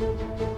thank you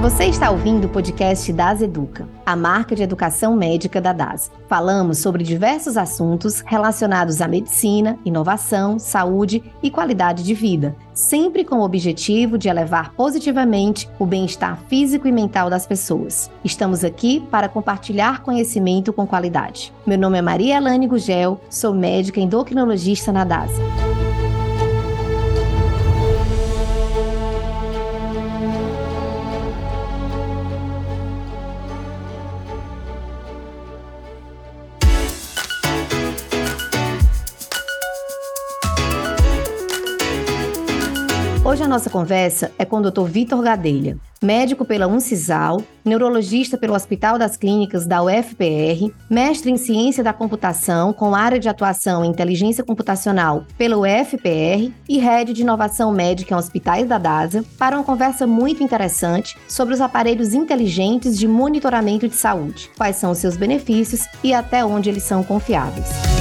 Você está ouvindo o podcast Das Educa, a marca de educação médica da DAS. Falamos sobre diversos assuntos relacionados à medicina, inovação, saúde e qualidade de vida, sempre com o objetivo de elevar positivamente o bem-estar físico e mental das pessoas. Estamos aqui para compartilhar conhecimento com qualidade. Meu nome é Maria Elane Gugel, sou médica endocrinologista na DAS. Nossa conversa é com o Dr. Vitor Gadelha, médico pela Uncisal, neurologista pelo Hospital das Clínicas da UFPR, mestre em Ciência da Computação com área de atuação em Inteligência Computacional pela UFPR e head de Inovação Médica em Hospitais da DASA, para uma conversa muito interessante sobre os aparelhos inteligentes de monitoramento de saúde, quais são os seus benefícios e até onde eles são confiáveis.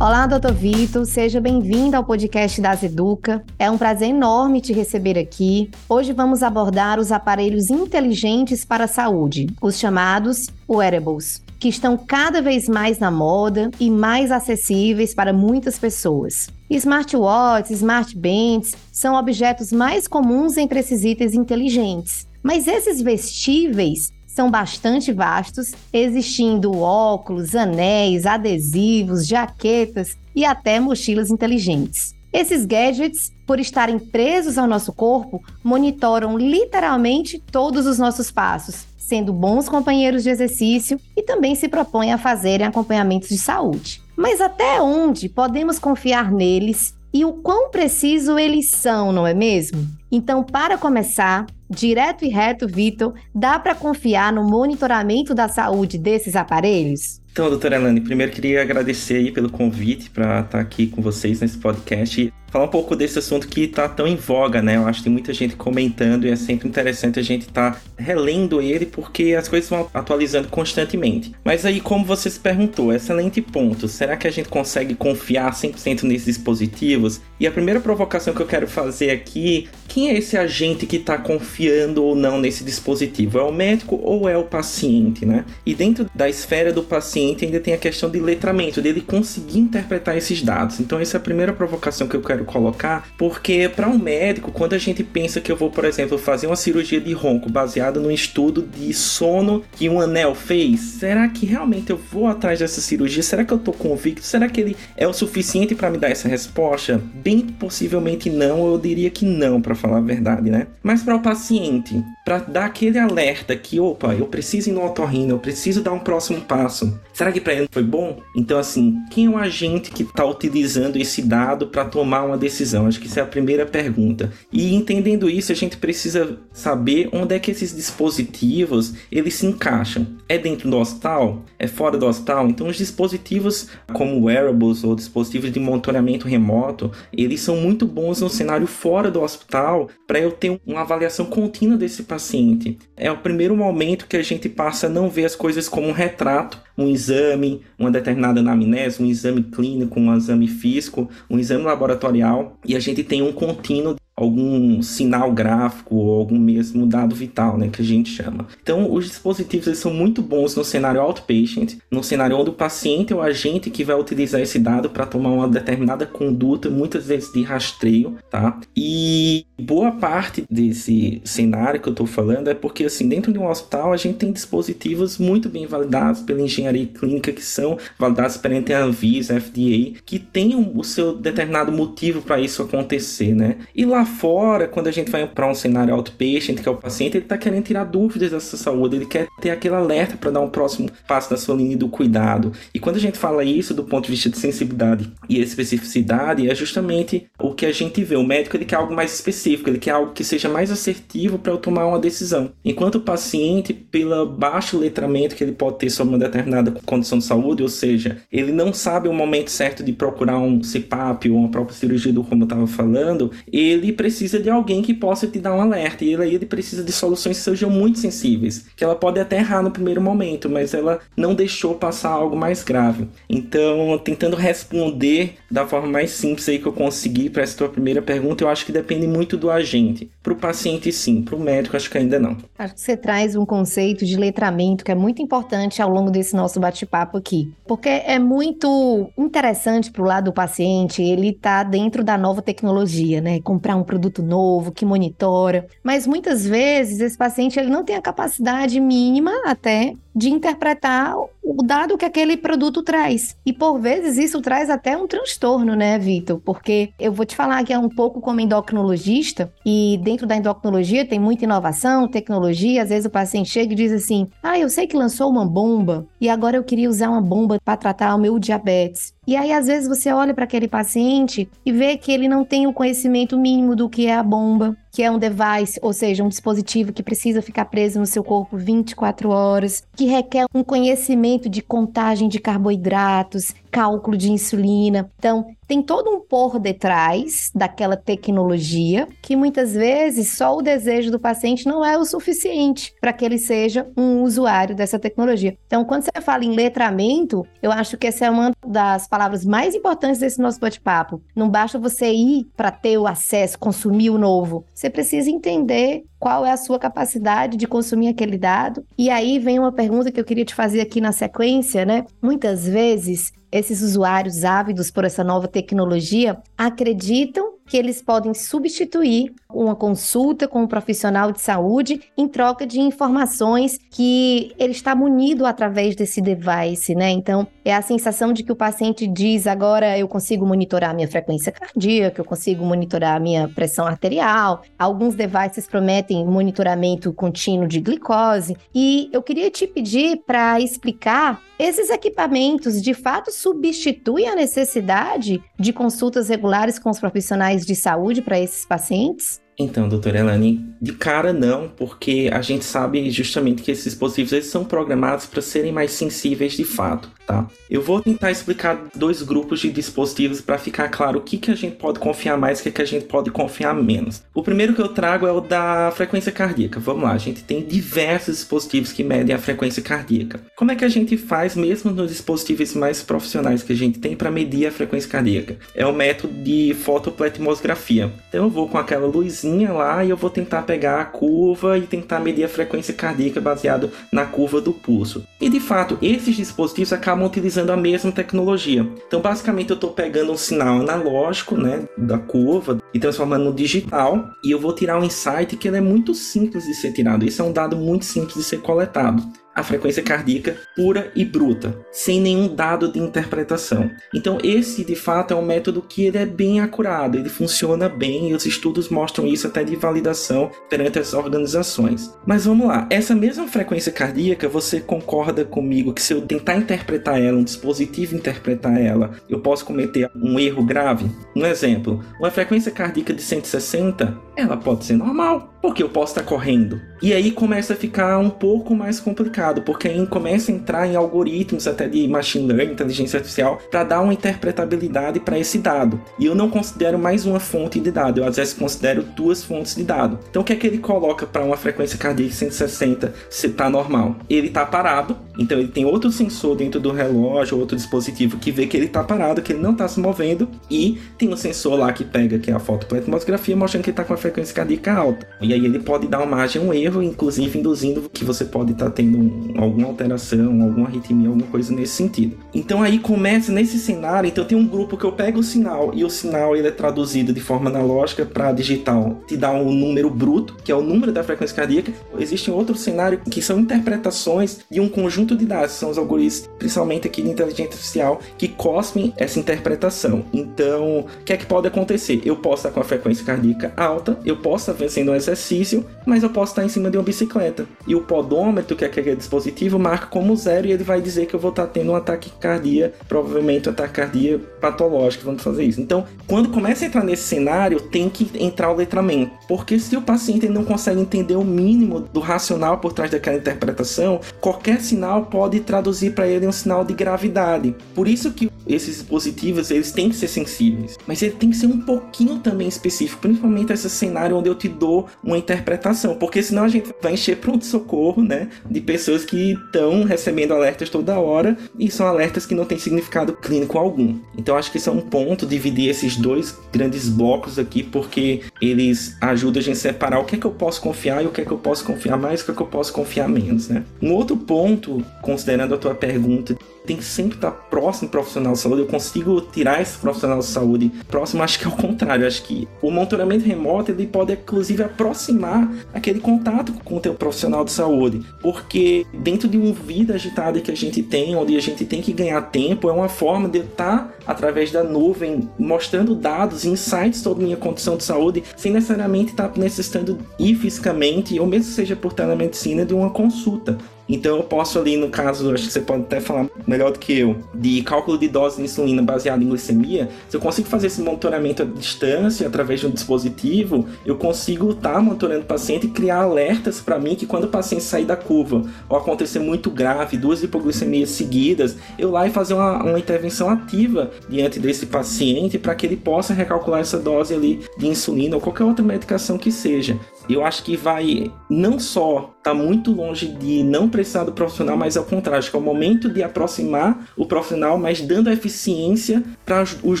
Olá, doutor Vitor, seja bem-vindo ao podcast das Educa. É um prazer enorme te receber aqui. Hoje vamos abordar os aparelhos inteligentes para a saúde, os chamados wearables, que estão cada vez mais na moda e mais acessíveis para muitas pessoas. Smartwatches, smartbands são objetos mais comuns entre esses itens inteligentes. Mas esses vestíveis são bastante vastos, existindo óculos, anéis, adesivos, jaquetas e até mochilas inteligentes. Esses gadgets, por estarem presos ao nosso corpo, monitoram literalmente todos os nossos passos, sendo bons companheiros de exercício e também se propõem a fazerem acompanhamentos de saúde. Mas até onde podemos confiar neles e o quão preciso eles são, não é mesmo? Então, para começar, direto e reto, Vitor, dá para confiar no monitoramento da saúde desses aparelhos? Então, doutora Elane, primeiro queria agradecer aí pelo convite para estar aqui com vocês nesse podcast falar um pouco desse assunto que está tão em voga, né? Eu acho que tem muita gente comentando e é sempre interessante a gente estar tá relendo ele porque as coisas vão atualizando constantemente. Mas aí, como você se perguntou, excelente ponto. Será que a gente consegue confiar 100% nesses dispositivos? E a primeira provocação que eu quero fazer aqui, quem é esse agente que está confiando ou não nesse dispositivo? É o médico ou é o paciente, né? E dentro da esfera do paciente ainda tem a questão de letramento, dele conseguir interpretar esses dados. Então essa é a primeira provocação que eu quero colocar, porque para um médico, quando a gente pensa que eu vou, por exemplo, fazer uma cirurgia de ronco baseada no estudo de sono que um anel fez, será que realmente eu vou atrás dessa cirurgia? Será que eu tô convicto? Será que ele é o suficiente para me dar essa resposta? Bem possivelmente não, eu diria que não, para falar a verdade, né? Mas para o paciente, para dar aquele alerta que, opa, eu preciso ir no otorrino, eu preciso dar um próximo passo. Será que para ele foi bom? Então, assim, quem é o agente que está utilizando esse dado para tomar uma decisão? Acho que isso é a primeira pergunta. E entendendo isso, a gente precisa saber onde é que esses dispositivos eles se encaixam. É dentro do hospital? É fora do hospital? Então os dispositivos como wearables ou dispositivos de monitoramento remoto, eles são muito bons no cenário fora do hospital para eu ter uma avaliação contínua desse paciente. É o primeiro momento que a gente passa a não ver as coisas como um retrato, um exame, uma determinada anamnese, um exame clínico, um exame físico, um exame laboratorial, e a gente tem um contínuo algum sinal gráfico ou algum mesmo dado vital, né, que a gente chama. Então, os dispositivos eles são muito bons no cenário outpatient, no cenário onde o paciente é o agente que vai utilizar esse dado para tomar uma determinada conduta, muitas vezes de rastreio, tá? E boa parte desse cenário que eu estou falando é porque, assim, dentro de um hospital a gente tem dispositivos muito bem validados pela engenharia clínica que são validados perante a Anvisa, FDA, que tem o seu determinado motivo para isso acontecer, né? E lá fora, quando a gente vai para um cenário outpatient, que é o paciente, ele está querendo tirar dúvidas dessa saúde, ele quer ter aquele alerta para dar um próximo passo na sua linha do cuidado. E quando a gente fala isso do ponto de vista de sensibilidade e especificidade, é justamente o que a gente vê. O médico ele quer algo mais específico, ele quer algo que seja mais assertivo para eu tomar uma decisão. Enquanto o paciente, pelo baixo letramento que ele pode ter sobre uma determinada condição de saúde, ou seja, ele não sabe o momento certo de procurar um CPAP ou uma própria cirurgia do como eu estava falando, ele precisa de alguém que possa te dar um alerta. E ele, ele precisa de soluções que sejam muito sensíveis, que ela pode até errar no primeiro momento, mas ela não deixou passar algo mais grave. Então, tentando responder da forma mais simples aí que eu consegui para essa tua primeira pergunta, eu acho que depende muito do agente. Para o paciente, sim. Para o médico, acho que ainda não. Acho que você traz um conceito de letramento que é muito importante ao longo desse nosso bate-papo aqui. Porque é muito interessante para o lado do paciente, ele está dentro da nova tecnologia, né? Comprar um produto novo que monitora. Mas muitas vezes esse paciente ele não tem a capacidade mínima até de interpretar o dado que aquele produto traz. E por vezes isso traz até um transtorno, né, Vitor? Porque eu vou te falar que é um pouco como endocrinologista, e dentro da endocrinologia tem muita inovação, tecnologia. Às vezes o paciente chega e diz assim: Ah, eu sei que lançou uma bomba e agora eu queria usar uma bomba para tratar o meu diabetes. E aí, às vezes, você olha para aquele paciente e vê que ele não tem o conhecimento mínimo do que é a bomba, que é um device, ou seja, um dispositivo que precisa ficar preso no seu corpo 24 horas, que requer um conhecimento de contagem de carboidratos, cálculo de insulina. Então, tem todo um por detrás daquela tecnologia que muitas vezes só o desejo do paciente não é o suficiente para que ele seja um usuário dessa tecnologia. Então, quando você fala em letramento, eu acho que essa é uma das palavras mais importantes desse nosso bate-papo. Não basta você ir para ter o acesso, consumir o novo. Você precisa entender qual é a sua capacidade de consumir aquele dado. E aí vem uma pergunta que eu queria te fazer aqui na sequência, né? Muitas vezes esses usuários ávidos por essa nova tecnologia acreditam que eles podem substituir uma consulta com um profissional de saúde em troca de informações que ele está munido através desse device, né? Então, é a sensação de que o paciente diz: agora eu consigo monitorar minha frequência cardíaca, eu consigo monitorar minha pressão arterial. Alguns devices prometem monitoramento contínuo de glicose. E eu queria te pedir para explicar esses equipamentos de fato substituem a necessidade de consultas regulares com os profissionais de saúde para esses pacientes? Então, doutora Elane, de cara não, porque a gente sabe justamente que esses dispositivos eles são programados para serem mais sensíveis de fato, tá? Eu vou tentar explicar dois grupos de dispositivos para ficar claro o que, que a gente pode confiar mais e o que, que a gente pode confiar menos. O primeiro que eu trago é o da frequência cardíaca. Vamos lá, a gente tem diversos dispositivos que medem a frequência cardíaca. Como é que a gente faz, mesmo nos dispositivos mais profissionais que a gente tem para medir a frequência cardíaca? É o método de fotopletimografia. Então eu vou com aquela luz luzinha lá e eu vou tentar pegar a curva e tentar medir a frequência cardíaca baseado na curva do pulso. E de fato, esses dispositivos acabam utilizando a mesma tecnologia. Então, basicamente, eu estou pegando um sinal analógico, né, da curva e transformando no digital, e eu vou tirar um insight que ele é muito simples de ser tirado. Isso é um dado muito simples de ser coletado a frequência cardíaca pura e bruta, sem nenhum dado de interpretação. Então esse de fato é um método que ele é bem acurado, ele funciona bem e os estudos mostram isso até de validação perante as organizações. Mas vamos lá, essa mesma frequência cardíaca, você concorda comigo que se eu tentar interpretar ela, um dispositivo interpretar ela, eu posso cometer um erro grave? Um exemplo, uma frequência cardíaca de 160, ela pode ser normal, porque eu posso estar correndo. E aí começa a ficar um pouco mais complicado complicado, porque aí começa a entrar em algoritmos até de machine learning, inteligência artificial, para dar uma interpretabilidade para esse dado. E eu não considero mais uma fonte de dado, eu às vezes considero duas fontes de dado. Então o que é que ele coloca para uma frequência cardíaca 160 se está normal? Ele está parado, então ele tem outro sensor dentro do relógio, outro dispositivo que vê que ele está parado, que ele não está se movendo, e tem um sensor lá que pega que é a fotopletomografia mostrando que ele está com a frequência cardíaca alta. E aí ele pode dar uma margem um erro, inclusive induzindo que você pode estar tá tendo um alguma alteração, alguma arritmia, alguma coisa nesse sentido. Então aí começa nesse cenário, então tem um grupo que eu pego o sinal e o sinal ele é traduzido de forma analógica para digital, te dá um número bruto, que é o número da frequência cardíaca. Existe outro cenário que são interpretações de um conjunto de dados, são os algoritmos, principalmente aqui de inteligência artificial, que cospem essa interpretação. Então, o que é que pode acontecer? Eu posso estar com a frequência cardíaca alta, eu posso estar fazendo um exercício, mas eu posso estar em cima de uma bicicleta. E o podômetro, que é aquele dispositivo, marca como zero e ele vai dizer que eu vou estar tendo um ataque cardíaco, provavelmente um ataque cardíaco patológico, vamos fazer isso. Então, quando começa a entrar nesse cenário, tem que entrar o letramento. Porque se o paciente não consegue entender o mínimo do racional por trás daquela interpretação, qualquer sinal pode traduzir para ele um sinal de gravidade. Por isso que esses dispositivos eles têm que ser sensíveis, mas ele tem que ser um pouquinho também específico, principalmente esse cenário onde eu te dou uma interpretação, porque senão a gente vai encher pronto socorro, né, de pessoas que estão recebendo alertas toda hora e são alertas que não têm significado clínico algum. Então acho que isso é um ponto dividir esses dois grandes blocos aqui, porque eles ajudam a gente a separar o que é que eu posso confiar e o que é que eu posso confiar mais o que é que eu posso confiar menos, né? Um outro ponto, considerando a tua pergunta tem que sempre estar próximo do profissional de saúde. Eu consigo tirar esse profissional de saúde próximo, acho que é o contrário. Acho que o monitoramento remoto ele pode inclusive aproximar aquele contato com o teu profissional de saúde, porque dentro de uma vida agitada que a gente tem, onde a gente tem que ganhar tempo, é uma forma de eu estar através da nuvem mostrando dados, insights sobre minha condição de saúde, sem necessariamente estar necessitando ir fisicamente, ou mesmo seja por telemedicina, de uma consulta. Então eu posso ali, no caso, acho que você pode até falar melhor do que eu, de cálculo de dose de insulina baseado em glicemia, se eu consigo fazer esse monitoramento à distância, através de um dispositivo, eu consigo estar tá monitorando o paciente e criar alertas para mim que quando o paciente sair da curva ou acontecer muito grave, duas hipoglicemias seguidas, eu lá e fazer uma, uma intervenção ativa diante desse paciente para que ele possa recalcular essa dose ali de insulina ou qualquer outra medicação que seja eu acho que vai não só tá muito longe de não precisar do profissional, mas ao contrário, acho que é o momento de aproximar o profissional, mas dando eficiência para os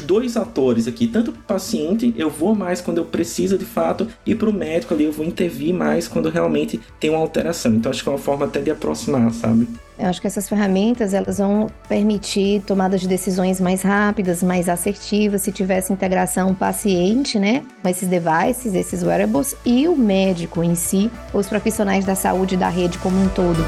dois atores aqui, tanto para o paciente, eu vou mais quando eu preciso de fato, e para o médico ali, eu vou intervir mais quando realmente tem uma alteração. Então acho que é uma forma até de aproximar, sabe? Eu acho que essas ferramentas elas vão permitir tomadas de decisões mais rápidas, mais assertivas, se tivesse integração paciente, né, com esses devices, esses wearables e o médico em si, os profissionais da saúde da rede como um todo.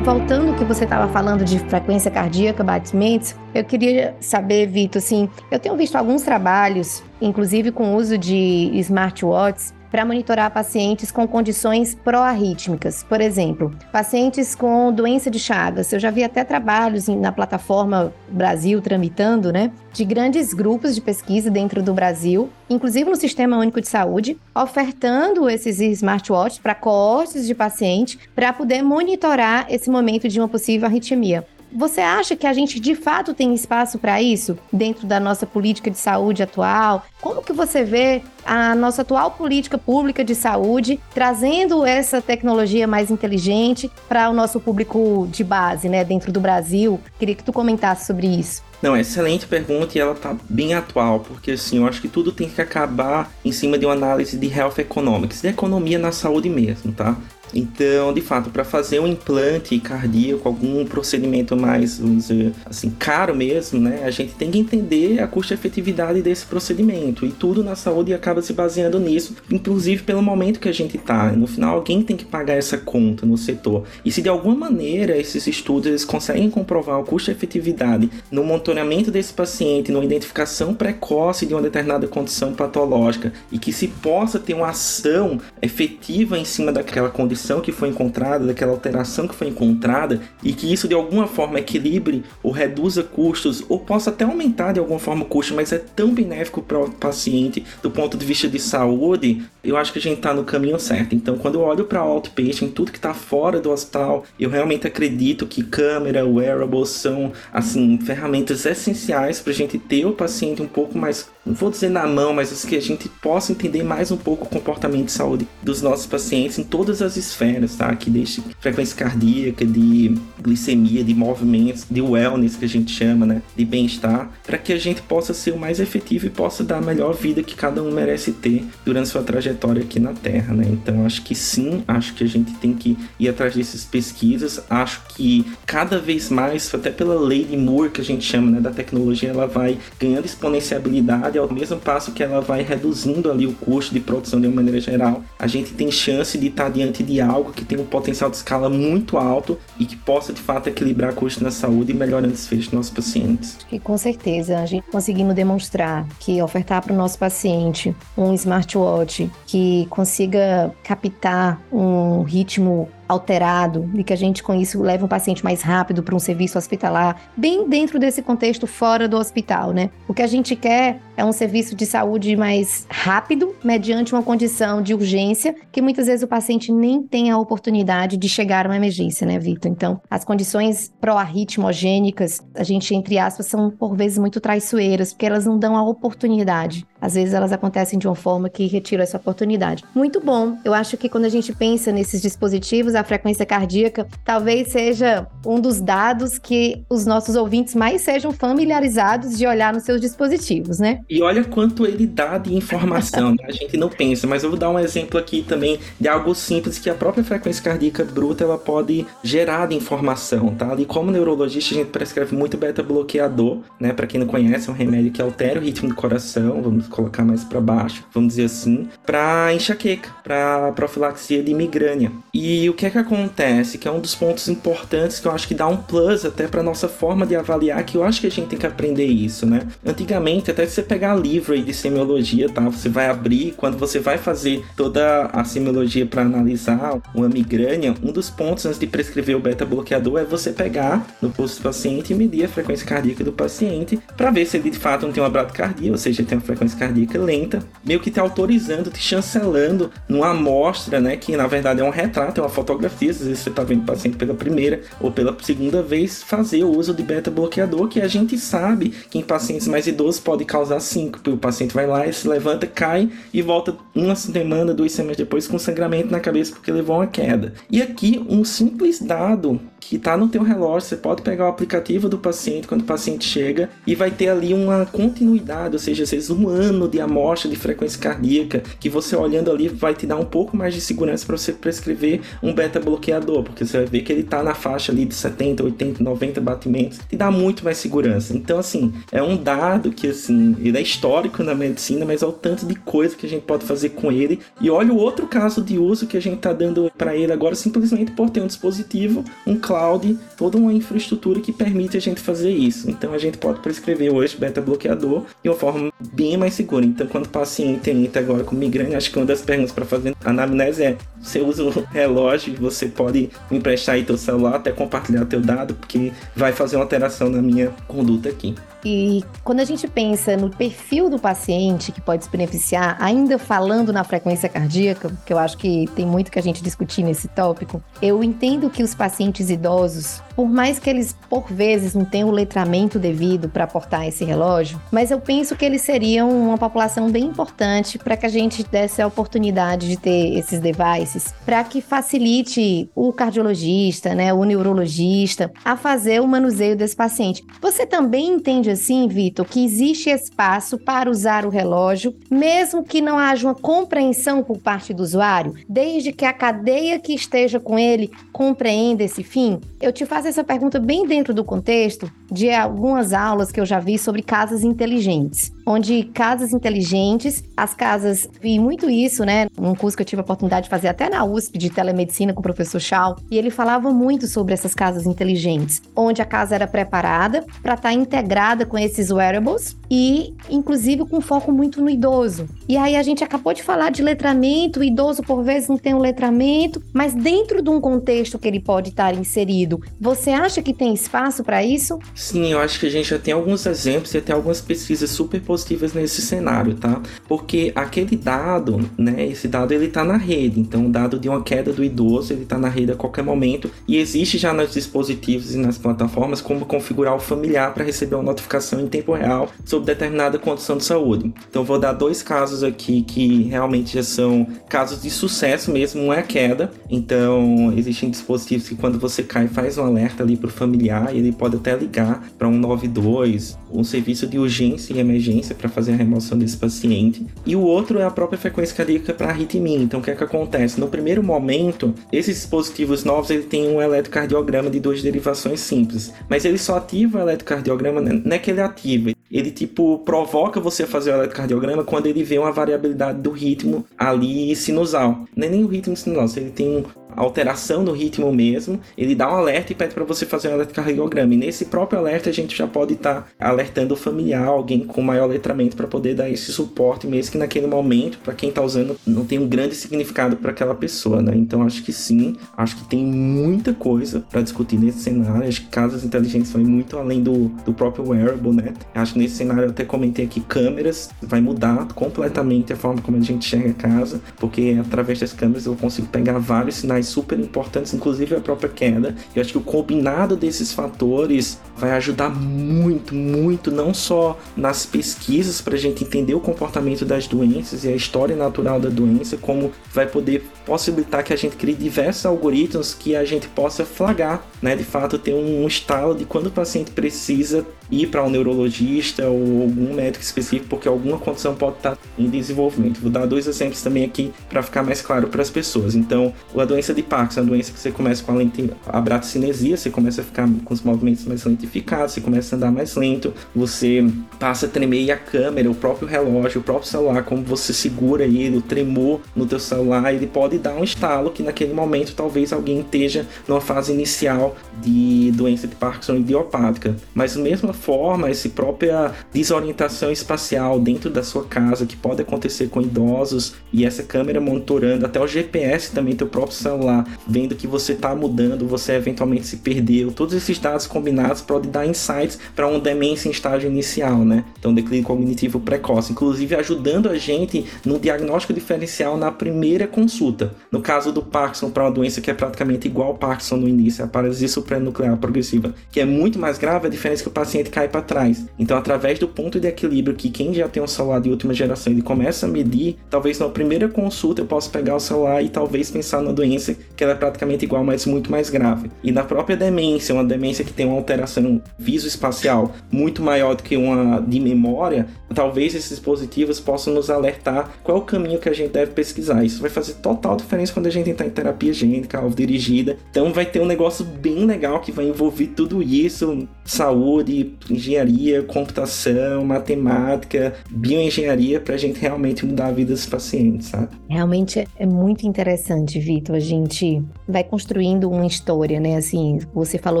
Voltando o que você estava falando de frequência cardíaca, batimentos, eu queria saber, Vitor, assim, eu tenho visto alguns trabalhos, inclusive com o uso de smartwatches, para monitorar pacientes com condições pró-arrítmicas. Por exemplo, pacientes com doença de Chagas. Eu já vi até trabalhos na plataforma Brasil tramitando, né, de grandes grupos de pesquisa dentro do Brasil, inclusive no Sistema Único de Saúde, ofertando esses smartwatches para coortes de paciente para poder monitorar esse momento de uma possível arritmia. Você acha que a gente de fato tem espaço para isso dentro da nossa política de saúde atual? Como que você vê a nossa atual política pública de saúde trazendo essa tecnologia mais inteligente para o nosso público de base, né, dentro do Brasil? Queria que tu comentasse sobre isso. Não, excelente pergunta e ela tá bem atual, porque assim, eu acho que tudo tem que acabar em cima de uma análise de health economics, de economia na saúde mesmo, tá? Então, de fato, para fazer um implante cardíaco, algum procedimento mais, vamos dizer, assim, caro mesmo, né? A gente tem que entender a custo-efetividade desse procedimento. E tudo na saúde acaba se baseando nisso, inclusive pelo momento que a gente está. No final, alguém tem que pagar essa conta no setor. E se de alguma maneira esses estudos eles conseguem comprovar o custo-efetividade no monitoramento desse paciente, na identificação precoce de uma determinada condição patológica e que se possa ter uma ação efetiva em cima daquela condição que foi encontrada, daquela alteração que foi encontrada, e que isso de alguma forma equilibre ou reduza custos, ou possa até aumentar de alguma forma o custo, mas é tão benéfico para o paciente do ponto de vista de saúde, eu acho que a gente está no caminho certo. Então, quando eu olho para o outpatient, tudo que está fora do hospital, eu realmente acredito que câmera, wearables são assim ferramentas essenciais para a gente ter o paciente um pouco mais não vou dizer na mão, mas assim, que a gente possa entender mais um pouco o comportamento de saúde dos nossos pacientes em todas as esferas, tá? Que desde frequência cardíaca, de glicemia, de movimentos, de wellness que a gente chama, né? De bem-estar, para que a gente possa ser o mais efetivo e possa dar a melhor vida que cada um merece ter durante sua trajetória aqui na Terra, né? Então acho que sim, acho que a gente tem que ir atrás dessas pesquisas. Acho que cada vez mais, até pela lei de Moore que a gente chama, né, da tecnologia, ela vai ganhando exponencialidade qualidade, ao mesmo passo que ela vai reduzindo ali o custo de produção de uma maneira geral, a gente tem chance de estar diante de algo que tem um potencial de escala muito alto e que possa de fato equilibrar custo na saúde e melhorar o desfecho dos nossos pacientes. E com certeza, a gente conseguindo demonstrar que ofertar para o nosso paciente um smartwatch que consiga captar um ritmo alterado e que a gente com isso leva um paciente mais rápido para um serviço hospitalar, bem dentro desse contexto fora do hospital, né? O que a gente quer é um serviço de saúde mais rápido, mediante uma condição de urgência, que muitas vezes o paciente nem tem a oportunidade de chegar a uma emergência, né, Vitor? Então, as condições pró-arritmogênicas, a gente, entre aspas, são por vezes muito traiçoeiras, porque elas não dão a oportunidade. Às vezes elas acontecem de uma forma que retira essa oportunidade. Muito bom. Eu acho que quando a gente pensa nesses dispositivos, a frequência cardíaca talvez seja um dos dados que os nossos ouvintes mais sejam familiarizados de olhar nos seus dispositivos, né? E olha quanto ele dá de informação, né? a gente não pensa, mas eu vou dar um exemplo aqui também de algo simples que a própria frequência cardíaca bruta ela pode gerar de informação, tá? E como neurologista a gente prescreve muito beta bloqueador, né? Para quem não conhece, é um remédio que altera o ritmo do coração, vamos colocar mais para baixo, vamos dizer assim, para enxaqueca, para profilaxia de migrânia. E o que é que acontece? Que é um dos pontos importantes que eu acho que dá um plus até para nossa forma de avaliar, que eu acho que a gente tem que aprender isso, né? Antigamente, até você pegar livro aí de semiologia, tá? Você vai abrir, quando você vai fazer toda a semiologia para analisar uma migrânia, um dos pontos antes de prescrever o beta bloqueador é você pegar no pulso do paciente e medir a frequência cardíaca do paciente para ver se ele de fato não tem uma bradicardia, ou seja, tem uma frequência cardíaca lenta, meio que te autorizando, te chancelando numa amostra, né, que na verdade é um retrato, é uma fotografia, às vezes você está vendo o paciente pela primeira ou pela segunda vez, fazer o uso de beta bloqueador, que a gente sabe que em pacientes mais idosos pode causar síncope. O paciente vai lá, se levanta, cai e volta uma semana, duas semanas depois com sangramento na cabeça porque levou uma queda. E aqui um simples dado que está no teu relógio, você pode pegar o aplicativo do paciente quando o paciente chega e vai ter ali uma continuidade, ou seja, às vezes um ano de amostra de frequência cardíaca, que você olhando ali vai te dar um pouco mais de segurança para você prescrever um beta bloqueador, porque você vai ver que ele está na faixa ali de 70, 80, 90 batimentos, te dá muito mais segurança. Então, assim, é um dado que, assim, ele é histórico na medicina, mas é o tanto de coisa que a gente pode fazer com ele. E olha o outro caso de uso que a gente está dando para ele agora, simplesmente por ter um dispositivo, um cloud, toda uma infraestrutura que permite a gente fazer isso. Então a gente pode prescrever hoje beta bloqueador de uma forma bem mais segura. Então quando o paciente entra agora com migrânia, acho que uma das perguntas para fazer anamnese é: você usa o relógio, você pode me emprestar aí teu celular, até compartilhar teu dado, porque vai fazer uma alteração na minha conduta aqui. E quando a gente pensa no perfil do paciente que pode se beneficiar, ainda falando na frequência cardíaca, que eu acho que tem muito que a gente discutir nesse tópico, eu entendo que os pacientes idosos, por mais que eles por vezes não tenham o letramento devido para portar esse relógio, mas eu penso que eles seriam uma população bem importante para que a gente desse a oportunidade de ter esses devices, para que facilite o cardiologista, né, o neurologista a fazer o manuseio desse paciente. Você também entende assim, Vitor, que existe espaço para usar o relógio, mesmo que não haja uma compreensão por parte do usuário, desde que a cadeia que esteja com ele compreenda esse fim? Eu te faço essa pergunta bem dentro do contexto de algumas aulas que eu já vi sobre casas inteligentes. Onde casas inteligentes, as casas, vi muito isso, né? Um curso que eu tive a oportunidade de fazer até na USP de telemedicina com o professor Shaw, e ele falava muito sobre essas casas inteligentes, onde a casa era preparada para estar tá integrada com esses wearables e, inclusive, com foco muito no idoso. E aí a gente acabou de falar de letramento, o idoso por vezes não tem um letramento, mas dentro de um contexto que ele pode estar inserido, você acha que tem espaço para isso? Sim, eu acho que a gente já tem alguns exemplos e até algumas pesquisas super positivas nesse cenário, tá? Porque aquele dado, né, esse dado ele tá na rede, então o dado de uma queda do idoso, ele tá na rede a qualquer momento e existe já nos dispositivos e nas plataformas como configurar o familiar para receber uma notificação em tempo real sobre determinada condição de saúde. Então vou dar dois casos aqui que realmente já são casos de sucesso mesmo, é a queda. Então existem dispositivos que quando você cai faz um alerta ali para o familiar e ele pode até ligar para um 92, um serviço de urgência e emergência para fazer a remoção desse paciente. E o outro é a própria frequência cardíaca para arritmia. Então o que é que acontece? No primeiro momento, esses dispositivos novos ele tem um eletrocardiograma de duas derivações simples, mas ele só ativa o eletrocardiograma não é que ele ativa, ele tipo provoca você fazer o eletrocardiograma quando ele vê uma variabilidade do ritmo ali sinusal. Não é nem o ritmo sinusal, se ele tem alteração do ritmo mesmo, ele dá um alerta e pede para você fazer um eletrocardiograma. E nesse próprio alerta a gente já pode estar tá alertando o familiar, alguém com maior letramento para poder dar esse suporte, mesmo que naquele momento, para quem está usando, não tem um grande significado para aquela pessoa, né? Então acho que sim, acho que tem muita coisa para discutir nesse cenário. Acho que casas inteligentes vão muito além do, do próprio wearable, né? Acho que nesse cenário eu até comentei aqui, câmeras vai mudar completamente a forma como a gente enxerga a casa, porque através das câmeras eu consigo pegar vários sinais super importantes, inclusive a própria queda. Eu acho que o combinado desses fatores vai ajudar muito, muito, não só nas pesquisas para a gente entender o comportamento das doenças e a história natural da doença, como vai poder possibilitar que a gente crie diversos algoritmos que a gente possa flagrar, né? De fato, ter um estalo de quando o paciente precisa ir para um neurologista ou algum médico específico, porque alguma condição pode estar em desenvolvimento. Vou dar dois exemplos também aqui para ficar mais claro para as pessoas. Então, a doença de Parkinson é uma doença que você começa com a, lente, a bratocinesia, você começa a ficar com os movimentos mais lentificados, você começa a andar mais lento, você passa a tremer e a câmera, o próprio relógio, o próprio celular, como você segura ele, o tremor no teu celular, ele pode dar um estalo que naquele momento talvez alguém esteja numa fase inicial de doença de Parkinson idiopática. Mas da mesma forma, essa própria desorientação espacial dentro da sua casa que pode acontecer com idosos e essa câmera monitorando até o GPS também teu próprio celular, vendo que você está mudando, você eventualmente se perdeu. Todos esses dados combinados podem dar insights para uma demência em estágio inicial, né? Então, declínio cognitivo precoce, inclusive ajudando a gente no diagnóstico diferencial na primeira consulta. No caso do Parkinson, para uma doença que é praticamente igual ao Parkinson no início, a paralisia supranuclear progressiva, que é muito mais grave, a diferença é que o paciente cai para trás. Então, através do ponto de equilíbrio que quem já tem um celular de última geração ele começa a medir, talvez na primeira consulta eu possa pegar o celular e talvez pensar na doença que ela é praticamente igual, mas muito mais grave. E na própria demência, uma demência que tem uma alteração visoespacial muito maior do que uma de memória, talvez esses dispositivos possam nos alertar qual é o caminho que a gente deve pesquisar. Isso vai fazer total diferença quando a gente entrar em terapia gênica, alvo dirigida. Então vai ter um negócio bem legal que vai envolver tudo isso: saúde, engenharia, computação, matemática, bioengenharia, para a gente realmente mudar a vida dos pacientes, sabe? Realmente é muito interessante, Vitor. A gente vai construindo uma história, né? Assim, você falou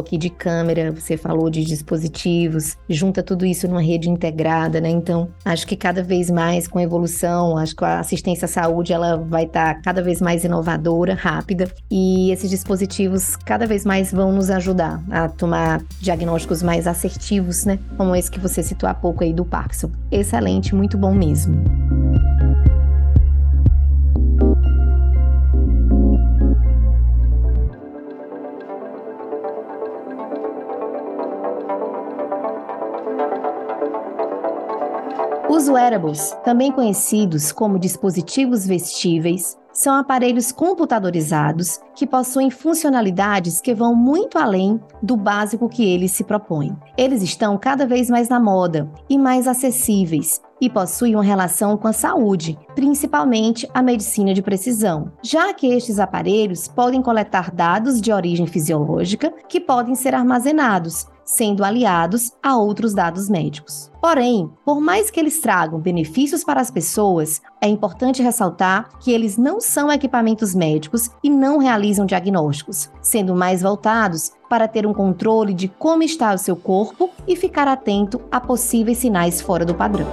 aqui de câmera, você falou de dispositivos, junta tudo isso numa rede integrada, né? Então, acho que cada vez mais com a evolução, acho que a assistência à saúde ela vai estar tá cada vez mais inovadora, rápida, e esses dispositivos cada vez mais vão nos ajudar a tomar diagnósticos mais assertivos, né? Como esse que você citou há pouco aí do Parkinson. Excelente, muito bom mesmo. Os wearables, também conhecidos como dispositivos vestíveis, são aparelhos computadorizados que possuem funcionalidades que vão muito além do básico que eles se propõem. Eles estão cada vez mais na moda e mais acessíveis e possui uma relação com a saúde, principalmente a medicina de precisão, já que estes aparelhos podem coletar dados de origem fisiológica que podem ser armazenados, sendo aliados a outros dados médicos. Porém, por mais que eles tragam benefícios para as pessoas, é importante ressaltar que eles não são equipamentos médicos e não realizam diagnósticos, sendo mais voltados para ter um controle de como está o seu corpo e ficar atento a possíveis sinais fora do padrão.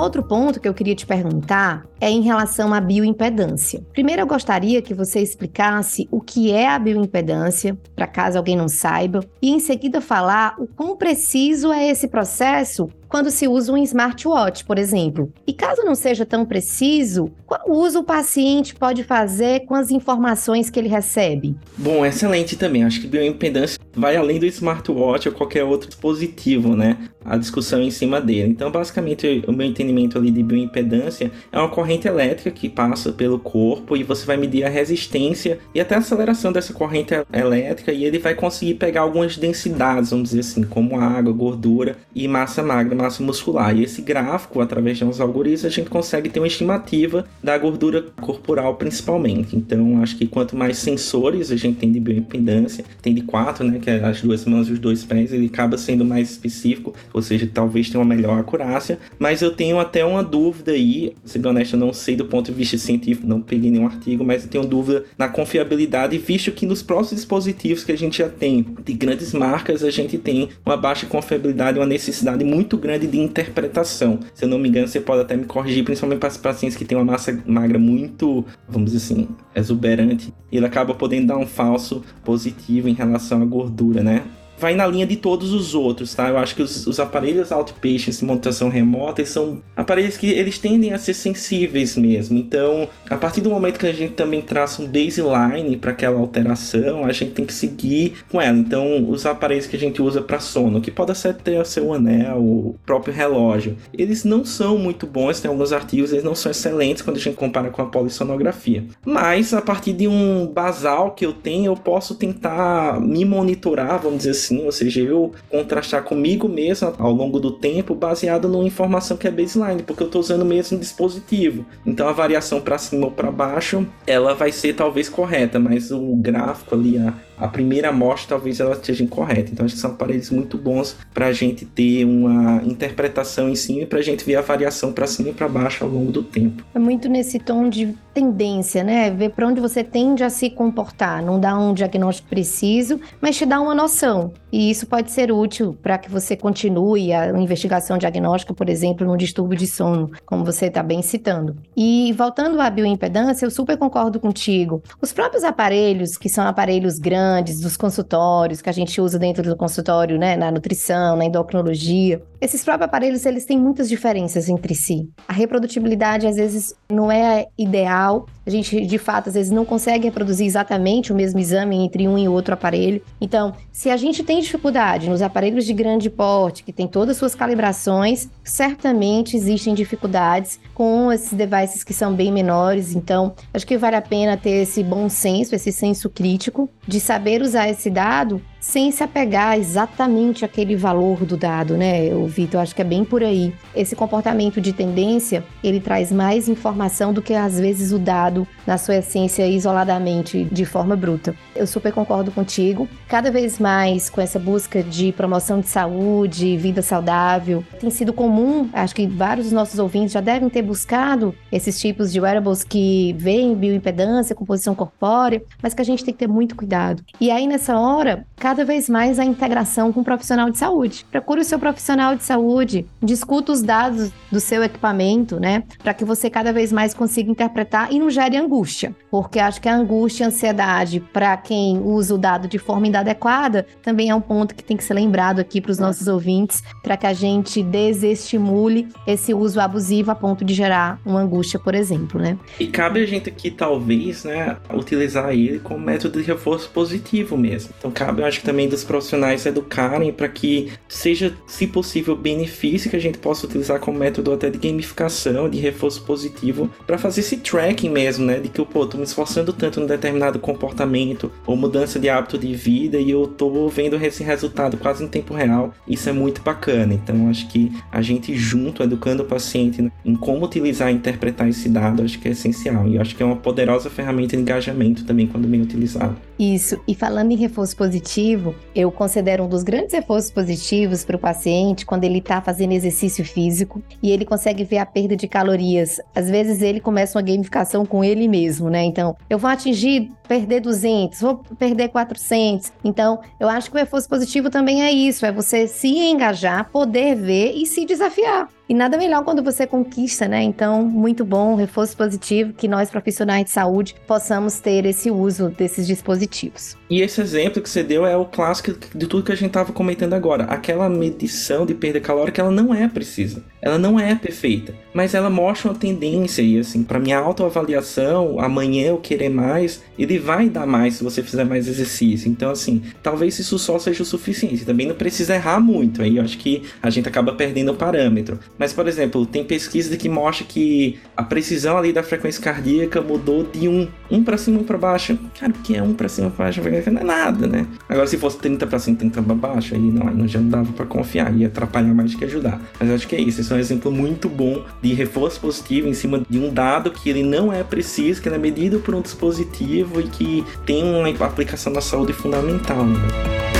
Outro ponto que eu queria te perguntar é em relação à bioimpedância. Primeiro, eu gostaria que você explicasse o que é a bioimpedância, para caso alguém não saiba, e em seguida falar o quão preciso é esse processo quando se usa um smartwatch, por exemplo. E caso não seja tão preciso, qual uso o paciente pode fazer com as informações que ele recebe? Bom, excelente também. Acho que bioimpedância vai além do smartwatch ou qualquer outro dispositivo, né? A discussão em cima dele. Então, basicamente, o meu entendimento ali de bioimpedância é uma corrente elétrica que passa pelo corpo e você vai medir a resistência e até a aceleração dessa corrente elétrica e ele vai conseguir pegar algumas densidades, vamos dizer assim, como água, gordura e massa magra massa muscular. E esse gráfico, através de uns algoritmos, a gente consegue ter uma estimativa da gordura corporal principalmente. Então, acho que quanto mais sensores a gente tem de bioimpedância, tem de quatro, né, que é as duas mãos e os dois pés, ele acaba sendo mais específico, ou seja, talvez tenha uma melhor acurácia. Mas eu tenho até uma dúvida aí, se bem honesto, eu não sei do ponto de vista científico, não peguei nenhum artigo, mas eu tenho dúvida na confiabilidade, visto que nos próximos dispositivos que a gente já tem de grandes marcas, a gente tem uma baixa confiabilidade, uma necessidade muito grande grande de interpretação. Se eu não me engano, você pode até me corrigir, principalmente para os pacientes que têm uma massa magra muito, vamos dizer assim, exuberante, e ele acaba podendo dar um falso positivo em relação à gordura, né? Vai na linha de todos os outros, tá? Eu acho que os, os aparelhos outpatients de montação remota são aparelhos que eles tendem a ser sensíveis mesmo. Então, a partir do momento que a gente também traça um baseline para aquela alteração, a gente tem que seguir com ela. Então, os aparelhos que a gente usa para sono, que pode ser ter o seu anel, o próprio relógio, eles não são muito bons, tem alguns artigos, eles não são excelentes quando a gente compara com a polissonografia. Mas, a partir de um basal que eu tenho, eu posso tentar me monitorar, vamos dizer assim, assim, ou seja, eu contrastar comigo mesmo ao longo do tempo baseado numa informação que é baseline, porque eu estou usando o mesmo dispositivo. Então a variação para cima ou para baixo, ela vai ser talvez correta, mas o gráfico ali, a, a primeira amostra talvez ela esteja incorreta. Então acho que são aparelhos muito bons para a gente ter uma interpretação em cima e para a gente ver a variação para cima e para baixo ao longo do tempo. É muito nesse tom de tendência, né? Ver para onde você tende a se comportar. Não dá um diagnóstico preciso, mas te dá uma noção. E isso pode ser útil para que você continue a investigação diagnóstica, por exemplo, no distúrbio de sono, como você está bem citando. E voltando à bioimpedância, eu super concordo contigo. Os próprios aparelhos, que são aparelhos grandes, grandes, dos consultórios, que a gente usa dentro do consultório, né, na nutrição, na endocrinologia. Esses próprios aparelhos, eles têm muitas diferenças entre si. A reprodutibilidade, às vezes, não é ideal. A gente, de fato, às vezes não consegue reproduzir exatamente o mesmo exame entre um e outro aparelho. Então, se a gente tem dificuldade nos aparelhos de grande porte, que tem todas as suas calibrações, certamente existem dificuldades com esses devices que são bem menores. Então, acho que vale a pena ter esse bom senso, esse senso crítico de saber saber usar esse dado sem se apegar exatamente àquele valor do dado, né, o Vitor? Acho que é bem por aí. Esse comportamento de tendência, ele traz mais informação do que às vezes o dado na sua essência isoladamente, de forma bruta. Eu super concordo contigo. Cada vez mais com essa busca de promoção de saúde, vida saudável, tem sido comum, acho que vários dos nossos ouvintes já devem ter buscado esses tipos de wearables que veem bioimpedância, composição corpórea, mas que a gente tem que ter muito cuidado. E aí nessa hora, cada vez mais a integração com o profissional de saúde. Procure o seu profissional de saúde, discuta os dados do seu equipamento, né? Para que você cada vez mais consiga interpretar e não gere angústia. Porque acho que a angústia e a ansiedade para quem usa o dado de forma inadequada também é um ponto que tem que ser lembrado aqui para os nossos ouvintes, para que a gente desestimule esse uso abusivo a ponto de gerar uma angústia, por exemplo, né? E cabe a gente aqui, talvez, né, utilizar ele como método de reforço positivo mesmo. Então, cabe, eu acho também dos profissionais educarem para que seja, se possível, benefício que a gente possa utilizar como método até de gamificação, de reforço positivo, para fazer esse tracking mesmo, né? De que pô, tô me esforçando tanto num determinado comportamento ou mudança de hábito de vida e eu tô vendo esse resultado quase em tempo real. Isso é muito bacana. Então, acho que a gente junto, educando o paciente em como utilizar e interpretar esse dado, acho que é essencial. E acho que é uma poderosa ferramenta de engajamento também quando bem utilizado. Isso. E falando em reforço positivo, eu considero um dos grandes reforços positivos para o paciente quando ele está fazendo exercício físico e ele consegue ver a perda de calorias. Às vezes ele começa uma gamificação com ele mesmo, né? Então, eu vou atingir perder 200, vou perder 400. Então, eu acho que o reforço positivo também é isso, é você se engajar, poder ver e se desafiar. E nada melhor quando você conquista, né? Então, muito bom, reforço positivo, que nós profissionais de saúde possamos ter esse uso desses dispositivos. E esse exemplo que você deu é o clássico de tudo que a gente estava comentando agora. Aquela medição de perda calórica, ela não é precisa. Ela não é perfeita, mas ela mostra uma tendência e assim, para minha autoavaliação, amanhã eu querer mais, ele vai dar mais se você fizer mais exercício. Então assim, talvez isso só seja o suficiente. Também não precisa errar muito. Aí eu acho que a gente acaba perdendo o parâmetro. Mas, por exemplo, tem pesquisa que mostra que a precisão ali da frequência cardíaca mudou de um, um para cima, um para baixo. Cara, o que é um para cima, para baixo? Não é nada, né? Agora, se fosse 30 para cima, 30 para baixo, aí não, já não dava para confiar, ia atrapalhar mais do que ajudar. Mas acho que é isso. Esse é um exemplo muito bom de reforço positivo em cima de um dado que ele não é preciso, que ele é medido por um dispositivo e que tem uma aplicação na saúde fundamental. Né?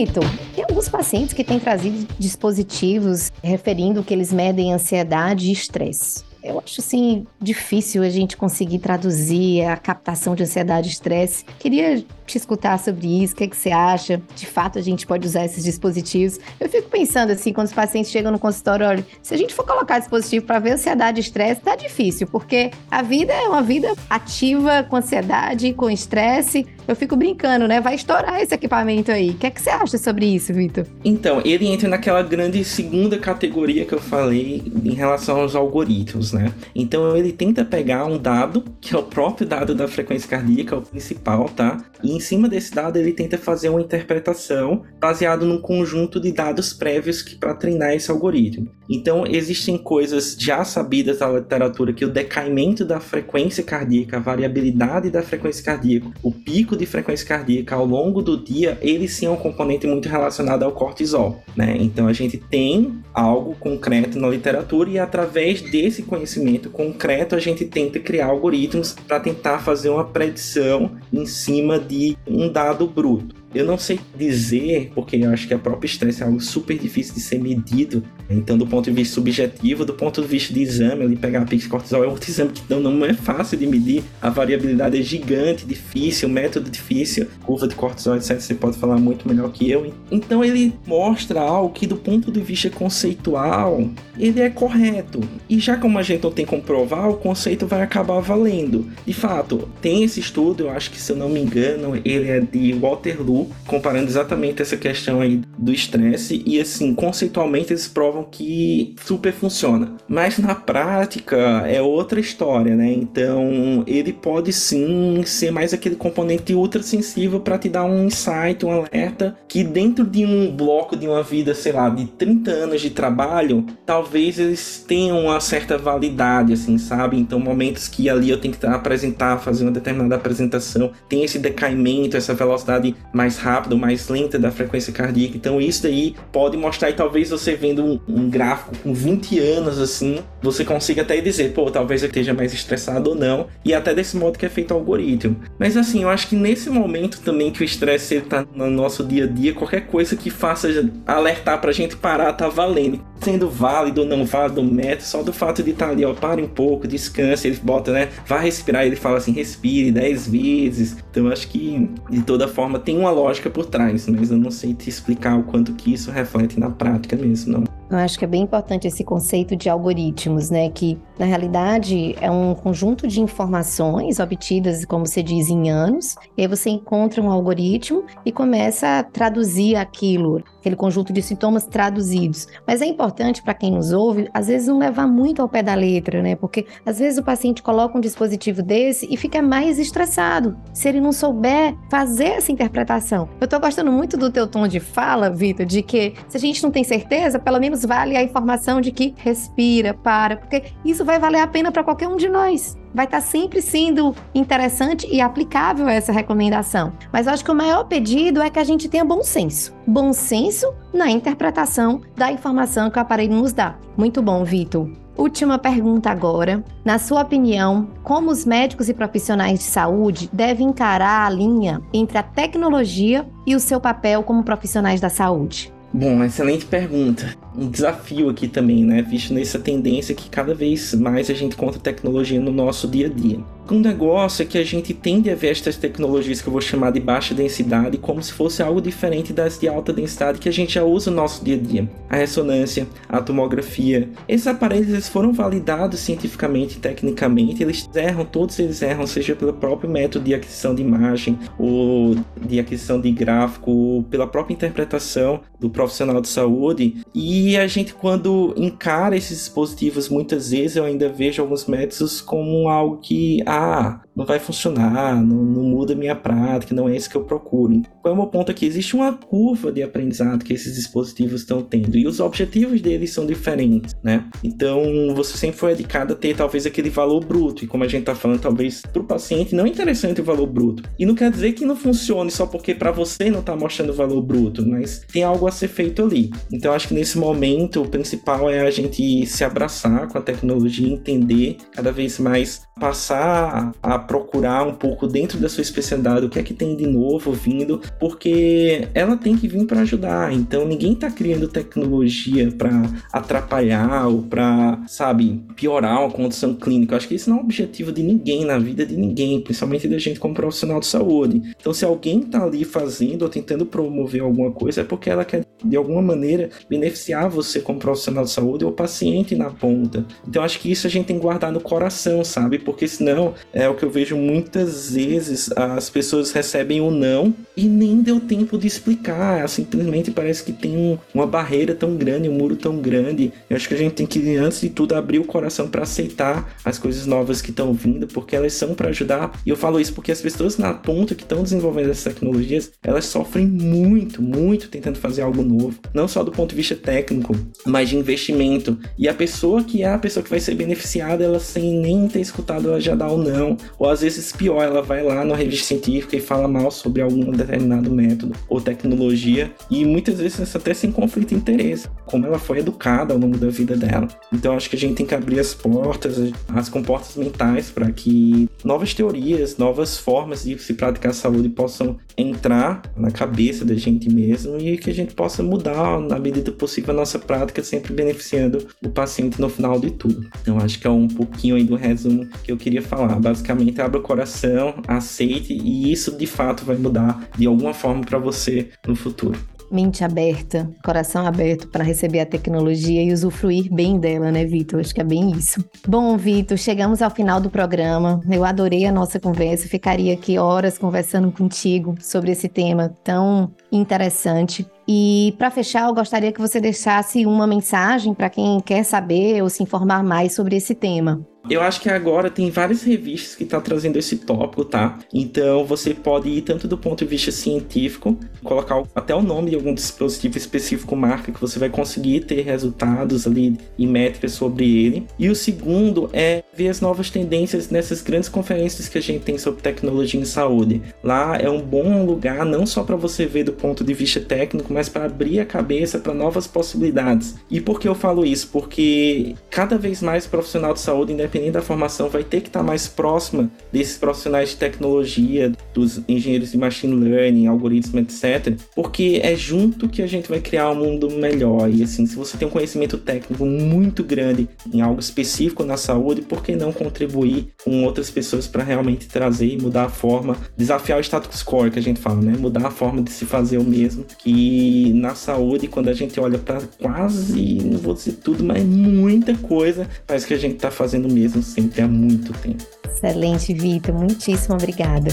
Vitor, tem alguns pacientes que têm trazido dispositivos referindo que eles medem ansiedade e estresse. Eu acho assim difícil a gente conseguir traduzir a captação de ansiedade e estresse. Queria te escutar sobre isso, o que, é que você acha? De fato, a gente pode usar esses dispositivos? Eu fico pensando assim, quando os pacientes chegam no consultório, olha, se a gente for colocar dispositivo para ver ansiedade e estresse, tá difícil, porque a vida é uma vida ativa com ansiedade, com estresse. Eu fico brincando, né? Vai estourar esse equipamento aí. O que é que você acha sobre isso, Vitor? Então, ele entra naquela grande segunda categoria que eu falei em relação aos algoritmos, né? Então, ele tenta pegar um dado, que é o próprio dado da frequência cardíaca, o principal, tá? E em cima desse dado ele tenta fazer uma interpretação baseado num conjunto de dados prévios para treinar esse algoritmo. Então existem coisas já sabidas da literatura que o decaimento da frequência cardíaca, a variabilidade da frequência cardíaca, o pico de frequência cardíaca ao longo do dia, ele sim é um componente muito relacionado ao cortisol, né? Então a gente tem algo concreto na literatura e através desse conhecimento concreto a gente tenta criar algoritmos para tentar fazer uma predição em cima de um dado bruto. Eu não sei dizer, porque eu acho que a própria estresse é algo super difícil de ser medido. Então, do ponto de vista subjetivo, do ponto de vista de exame, ali pegar a pix cortisol é outro exame que não, não é fácil de medir. A variabilidade é gigante, difícil, método difícil, curva de cortisol, etc. Você pode falar muito melhor que eu. Então, ele mostra algo que, do ponto de vista conceitual, ele é correto. E já como a gente não tem como provar, o conceito vai acabar valendo. De fato, tem esse estudo, eu acho que se eu não me engano, ele é de Waterloo comparando exatamente essa questão aí do estresse e assim, conceitualmente eles provam que super funciona. Mas na prática é outra história, né? Então, ele pode sim ser mais aquele componente ultra sensível para te dar um insight, um alerta que dentro de um bloco de uma vida, sei lá, de 30 anos de trabalho, talvez eles tenham uma certa validade, assim, sabe? Então, momentos que ali eu tenho que apresentar, fazer uma determinada apresentação, tem esse decaimento, essa velocidade mais mais rápida ou mais lenta da frequência cardíaca. Então isso aí pode mostrar e talvez você vendo um, gráfico com 20 anos assim, você consiga até dizer, pô, talvez eu esteja mais estressado ou não, e até desse modo que é feito o algoritmo. Mas assim, eu acho que nesse momento também que o estresse está no nosso dia a dia, qualquer coisa que faça alertar pra gente parar tá valendo. Sendo válido ou não válido o método, só do fato de estar tá ali, ó, pare um pouco, descanse, ele bota, né, vai respirar, ele fala assim, respire 10 vezes. Então acho que de toda forma tem uma lógica por trás, mas eu não sei te explicar o quanto que isso reflete na prática mesmo, não. Eu acho que é bem importante esse conceito de algoritmos, né? Que na realidade é um conjunto de informações obtidas, como você diz, em anos. E aí você encontra um algoritmo e começa a traduzir aquilo, aquele conjunto de sintomas traduzidos. Mas é importante para quem nos ouve, às vezes não levar muito ao pé da letra, né? Porque às vezes o paciente coloca um dispositivo desse e fica mais estressado. Se ele não souber fazer essa interpretação. Eu tô gostando muito do teu tom de fala, Vitor, de que se a gente não tem certeza, pelo menos vale a informação de que respira, para, porque isso vai valer a pena para qualquer um de nós vai estar tá sempre sendo interessante e aplicável essa recomendação. Mas eu acho que o maior pedido é que a gente tenha bom senso. Bom senso na interpretação da informação que o aparelho nos dá. Muito bom, Vitor. Última pergunta agora. Na sua opinião, como os médicos e profissionais de saúde devem encarar a linha entre a tecnologia e o seu papel como profissionais da saúde? Bom, excelente pergunta. Um desafio aqui também, né? Visto nessa tendência que cada vez mais a gente encontra tecnologia no nosso dia a dia. Um negócio é que a gente tende a ver estas tecnologias que eu vou chamar de baixa densidade como se fosse algo diferente das de alta densidade que a gente já usa no nosso dia a dia. A ressonância, a tomografia. Esses aparelhos eles foram validados cientificamente e tecnicamente, eles erram, todos eles erram, seja pelo próprio método de aquisição de imagem ou de aquisição de gráfico, ou pela própria interpretação do profissional de saúde. E a gente, quando encara esses dispositivos, muitas vezes eu ainda vejo alguns métodos como algo que ah, não vai funcionar, não, não muda minha prática, não é isso que eu procuro. Qual é o meu ponto aqui? Existe uma curva de aprendizado que esses dispositivos estão tendo e os objetivos deles são diferentes, né? Então você sempre foi dedicado a ter talvez aquele valor bruto, e como a gente está falando, talvez para o paciente não é interessante o valor bruto. E não quer dizer que não funcione só porque para você não está mostrando o valor bruto, mas tem algo a ser feito ali. Então acho que nesse momento o principal é a gente se abraçar com a tecnologia, entender cada vez mais passar a procurar um pouco dentro da sua especialidade o que é que tem de novo vindo, porque ela tem que vir para ajudar. Então ninguém está criando tecnologia para atrapalhar ou para, sabe, piorar uma condição clínica. Eu acho que isso não é o objetivo de ninguém na vida de ninguém, principalmente da gente como profissional de saúde. Então se alguém está ali fazendo ou tentando promover alguma coisa é porque ela quer de alguma maneira beneficiar você como profissional de saúde ou paciente na ponta. Então acho que isso a gente tem que guardar no coração, sabe? Porque senão é o que eu vejo muitas vezes as pessoas recebem o não e nem deu tempo de explicar. Simplesmente parece que tem um, uma barreira tão grande, um muro tão grande. Eu acho que a gente tem que, antes de tudo, abrir o coração para aceitar as coisas novas que estão vindo, porque elas são para ajudar. E eu falo isso porque as pessoas na ponta que estão desenvolvendo essas tecnologias, elas sofrem muito, muito tentando fazer algo novo. Não só do ponto de vista técnico, mas de investimento. E a pessoa que é a pessoa que vai ser beneficiada, ela sem nem ter escutado, ela já dá o não. Ou às vezes pior, ela vai lá na revista científica e fala mal sobre algum determinado método ou tecnologia e muitas vezes até sem conflito de interesse, como ela foi educada ao longo da vida dela. Então acho que a gente tem que abrir as portas, as comportas mentais para que novas teorias, novas formas de se praticar saúde possam entrar na cabeça da gente mesmo e que a gente possa mudar na medida possível a nossa prática, sempre beneficiando o paciente no final de tudo. Então acho que é um pouquinho aí do resumo que eu queria falar. Basicamente, abra o coração, aceite e isso de fato vai mudar de alguma forma para você no futuro mente aberta, coração aberto para receber a tecnologia e usufruir bem dela, né, Vitor? Acho que é bem isso. Bom, Vitor, chegamos ao final do programa. Eu adorei a nossa conversa, ficaria aqui horas conversando contigo sobre esse tema tão interessante. E para fechar, eu gostaria que você deixasse uma mensagem para quem quer saber ou se informar mais sobre esse tema. Eu acho que agora tem várias revistas que estão tá trazendo esse tópico, tá? Então você pode ir tanto do ponto de vista científico, colocar até o nome de algum dispositivo específico, marca, que você vai conseguir ter resultados ali e métricas sobre ele. E o segundo é ver as novas tendências nessas grandes conferências que a gente tem sobre tecnologia em saúde. Lá é um bom lugar não só para você ver do ponto de vista técnico, mas para abrir a cabeça para novas possibilidades. E por que eu falo isso? Porque cada vez mais o profissional de saúde, independente da formação, vai ter que estar mais próxima desses profissionais de tecnologia, dos engenheiros de machine learning, algoritmos, etc. Porque é junto que a gente vai criar um mundo melhor. E assim, se você tem um conhecimento técnico muito grande em algo específico na saúde, por que não contribuir com outras pessoas para realmente trazer e mudar a forma, desafiar o status quo que a gente fala, né? Mudar a forma de se fazer o mesmo. Que na saúde, quando a gente olha para quase, não vou dizer tudo, mas muita coisa, parece que a gente está fazendo o mesmo sempre há muito tempo. Excelente, Vitor. Muitíssimo obrigada.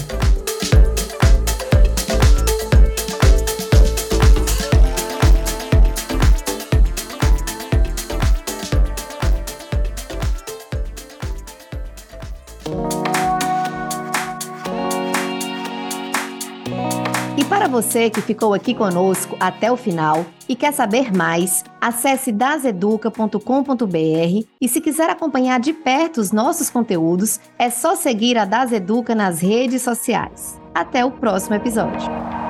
Você que ficou aqui conosco até o final e quer saber mais, acesse daseduca.com.br e se quiser acompanhar de perto os nossos conteúdos, é só seguir a Daseduca nas redes sociais. Até o próximo episódio.